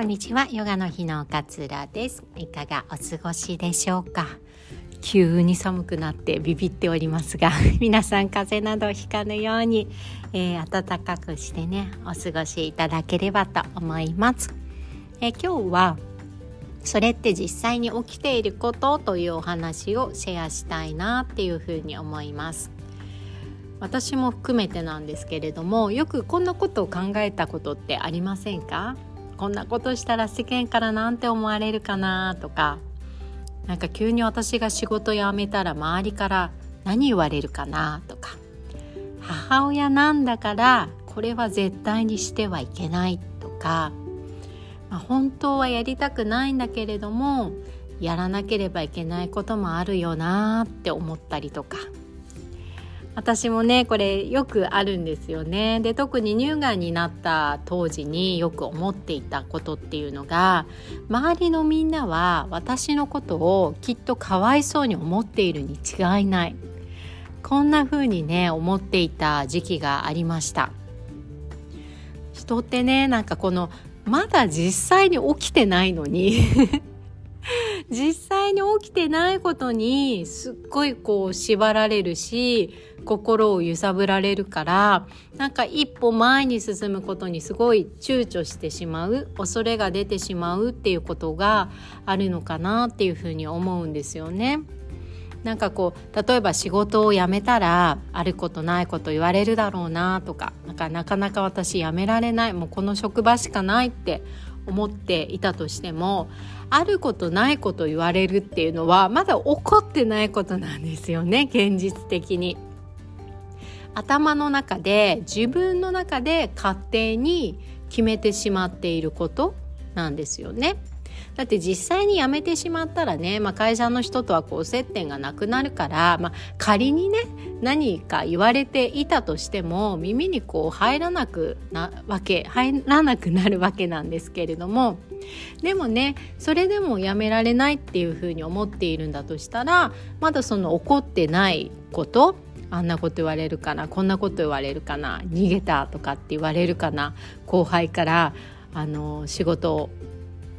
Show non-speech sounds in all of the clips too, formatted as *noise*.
こんにちは。ヨガの日の勝浦です。いかがお過ごしでしょうか？急に寒くなってビビっておりますが *laughs* 皆さん風邪などひかぬように、えー、暖かくしてねお過ごしいただければと思います、えー、今日はそれって実際に起きていることというお話をシェアしたいなっていうふうに思います。私も含めてなんですけれどもよくこんなことを考えたことってありませんか？こんなことしたら世間からなんて思われるかなとかなんか急に私が仕事辞めたら周りから何言われるかなとか。母親なんだからこれは絶対にしてはいけないとか、まあ、本当はやりたくないんだけれどもやらなければいけないこともあるよなって思ったりとか。私もねこれよくあるんですよね。で特に乳がんになった当時によく思っていたことっていうのが周りのみんなは私のことをきっとかわいそうに思っているに違いない。こんな風にね思っていた時期がありました。人ってねなんかこのまだ実際に起きてないのに *laughs* 実際に起きてないことにすっごいこう縛られるし心を揺さぶられるからなんか一歩前に進むことにすごい躊躇してしまう恐れが出てしまうっていうことがあるのかなっていうふうに思うんですよね。なんかこう例えば仕事を辞めたらあることないこと言われるだろうなとかなんかなかなか私辞められないもうこの職場しかないって思っていたとしてもあることないこと言われるっていうのはまだ起こってないことなんですよね現実的に。頭の中で自分の中で勝手に決めてしまっていることなんですよね。だって実際に辞めてしまったらね、まあ、会社の人とはこう接点がなくなるから、まあ、仮にね何か言われていたとしても耳にこう入らなくなわけ入らなくなるわけなんですけれどもでもねそれでもやめられないっていうふうに思っているんだとしたらまだその怒ってないことあんなこと言われるかなこんなこと言われるかな逃げたとかって言われるかな後輩からあの仕事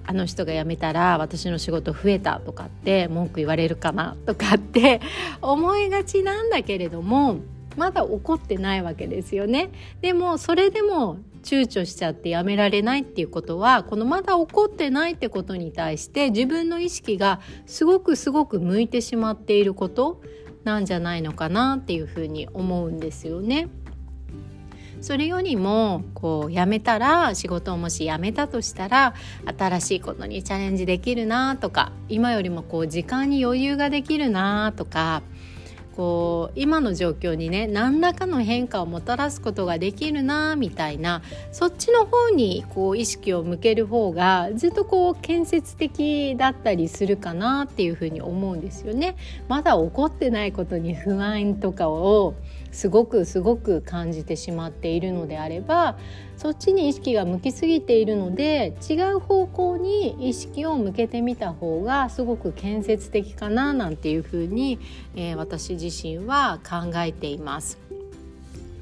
あの人が辞めたら私の仕事増えたとかって文句言われるかなとかって *laughs* 思いがちなんだけれどもまだ怒ってないわけですよね。でもそれでも躊躇しちゃってやめられないっていうことはこのまだ怒ってないってことに対して自分の意識がすごくすごく向いてしまっていることなんじゃないのかなっていうふうに思うんですよね。それよりもこう辞めたら仕事をもし辞めたとしたら新しいことにチャレンジできるなとか今よりもこう時間に余裕ができるなとかこう今の状況にね何らかの変化をもたらすことができるなみたいなそっちの方にこう意識を向ける方がずっとこう建設的だったりするかなっていうふうに思うんですよね。まだ起こってないことに不安とかをすごくすごく感じてしまっているのであればそっちに意識が向きすぎているので違う方向に意識を向けてみた方がすごく建設的かななんていうふうに、えー、私自身は考えています。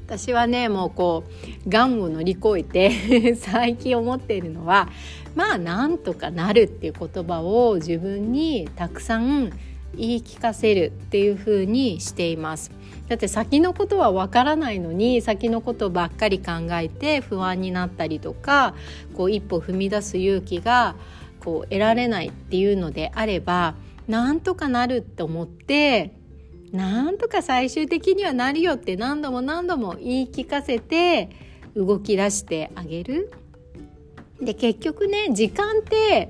私はねもうこうがんを乗り越えて *laughs* 最近思っているのはまあなんとかなるっていう言葉を自分にたくさん言い聞かせるっていう風にしていますだって先のことはわからないのに先のことばっかり考えて不安になったりとかこう一歩踏み出す勇気がこう得られないっていうのであればなんとかなるって思ってなんとか最終的にはなるよって何度も何度も言い聞かせて動き出してあげる。で結局ね時間って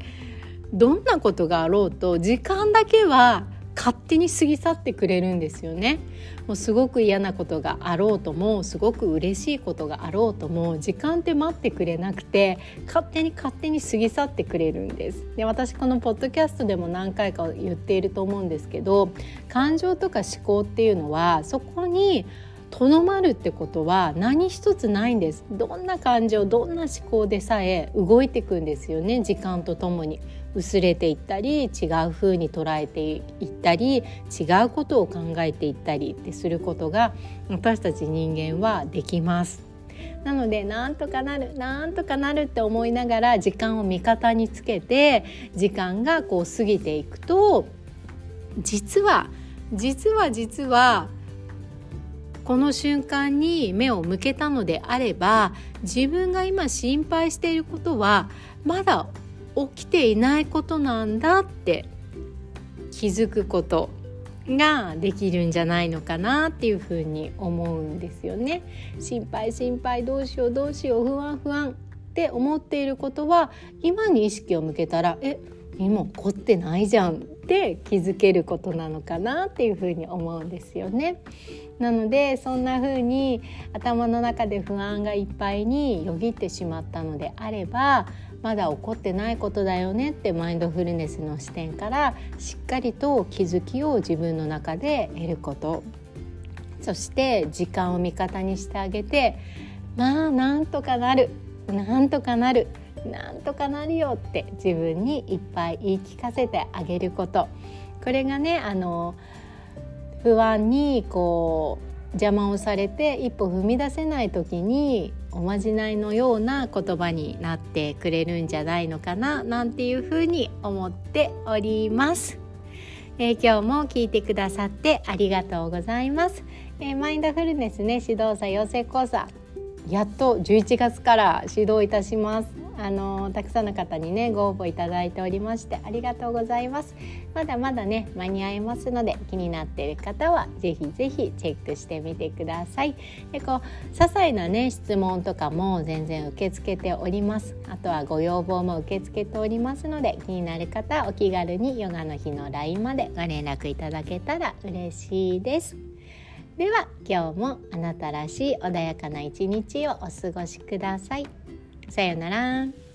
どんなことがあろうと時間だけは勝手に過ぎ去ってくれるんですよね。もうすごく嫌なことがあろうともすごく嬉しいことがあろうとも時間って待ってくれなくて勝手に勝手に過ぎ去ってくれるんです。で私このポッドキャストでも何回か言っていると思うんですけど感情とか思考っていうのはそこにとどまるってことは何一つないんです。どんな感情どんな思考でさえ動いていくんですよね時間とともに。薄れていったり違う風に捉えていったり違うことを考えていったりってすることが私たち人間はできます。なのでなんとかなるなんとかなるって思いながら時間を味方につけて時間がこう過ぎていくと実は実は実はこの瞬間に目を向けたのであれば自分が今心配していることはまだ起きていないことなんだって気づくことができるんじゃないのかなっていうふうに思うんですよね。心配心配どうしようどうしよう不安不安って思っていることは今に意識を向けたらえ今起こってないじゃんって気づけることなのかなっていうふうに思うんですよね。なのでそんな風に頭の中で不安がいっぱいによぎってしまったのであればまだ起こってないことだよねってマインドフルネスの視点からしっかりと気づきを自分の中で得ること。そして時間を味方にしてあげてまあなんとかなるなんとかなるなんとかなるよって自分にいっぱい言い聞かせてあげること。これがねあの不安にこう邪魔をされて一歩踏み出せない時におまじないのような言葉になってくれるんじゃないのかななんていうふうに思っております。えー、今日も聞いてくださってありがとうございます。えー、マインドフルネスね指導者養成講座やっと11月から指導いたします。あのたくさんの方にねご応募いただいておりましてありがとうございます。まだまだね間に合いますので気になっている方はぜひぜひチェックしてみてください。でこう些細なね質問とかも全然受け付けております。あとはご要望も受け付けておりますので気になる方お気軽にヨガの日の LINE までご連絡いただけたら嬉しいです。では今日もあなたらしい穏やかな一日をお過ごしください。さようなら。